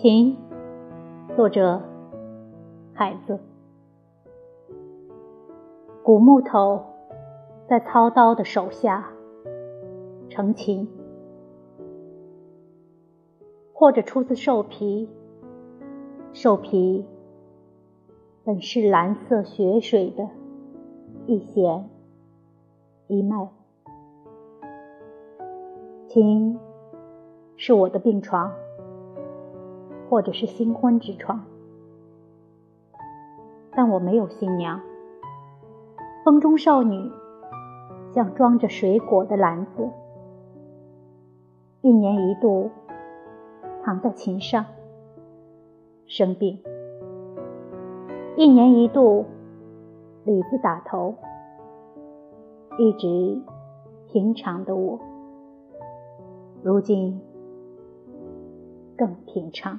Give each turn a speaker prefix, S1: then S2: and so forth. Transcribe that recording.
S1: 琴，作者海子。古木头在操刀的手下成琴，或者出自兽皮。兽皮本是蓝色血水的一弦一脉。琴是我的病床。或者是新婚之床，但我没有新娘。风中少女像装着水果的篮子，一年一度躺在琴上生病，一年一度李子打头，一直平常的我，如今更平常。